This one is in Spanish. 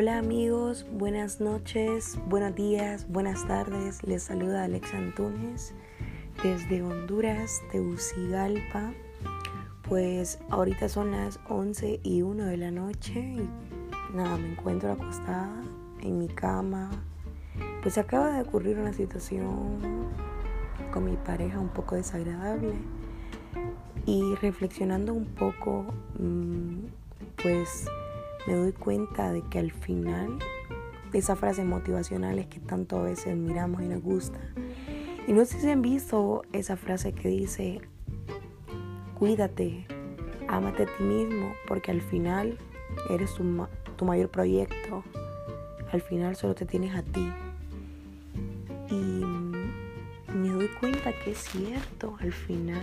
Hola amigos, buenas noches, buenos días, buenas tardes. Les saluda Alex Antunes desde Honduras, Tegucigalpa. Pues ahorita son las 11 y 1 de la noche y nada, me encuentro acostada en mi cama. Pues acaba de ocurrir una situación con mi pareja un poco desagradable y reflexionando un poco, mm, pues me doy cuenta de que al final esas frases motivacionales que tanto a veces miramos y nos gusta. Y no sé si han visto esa frase que dice, cuídate, ámate a ti mismo, porque al final eres tu, tu mayor proyecto. Al final solo te tienes a ti. Y me doy cuenta que es cierto, al final...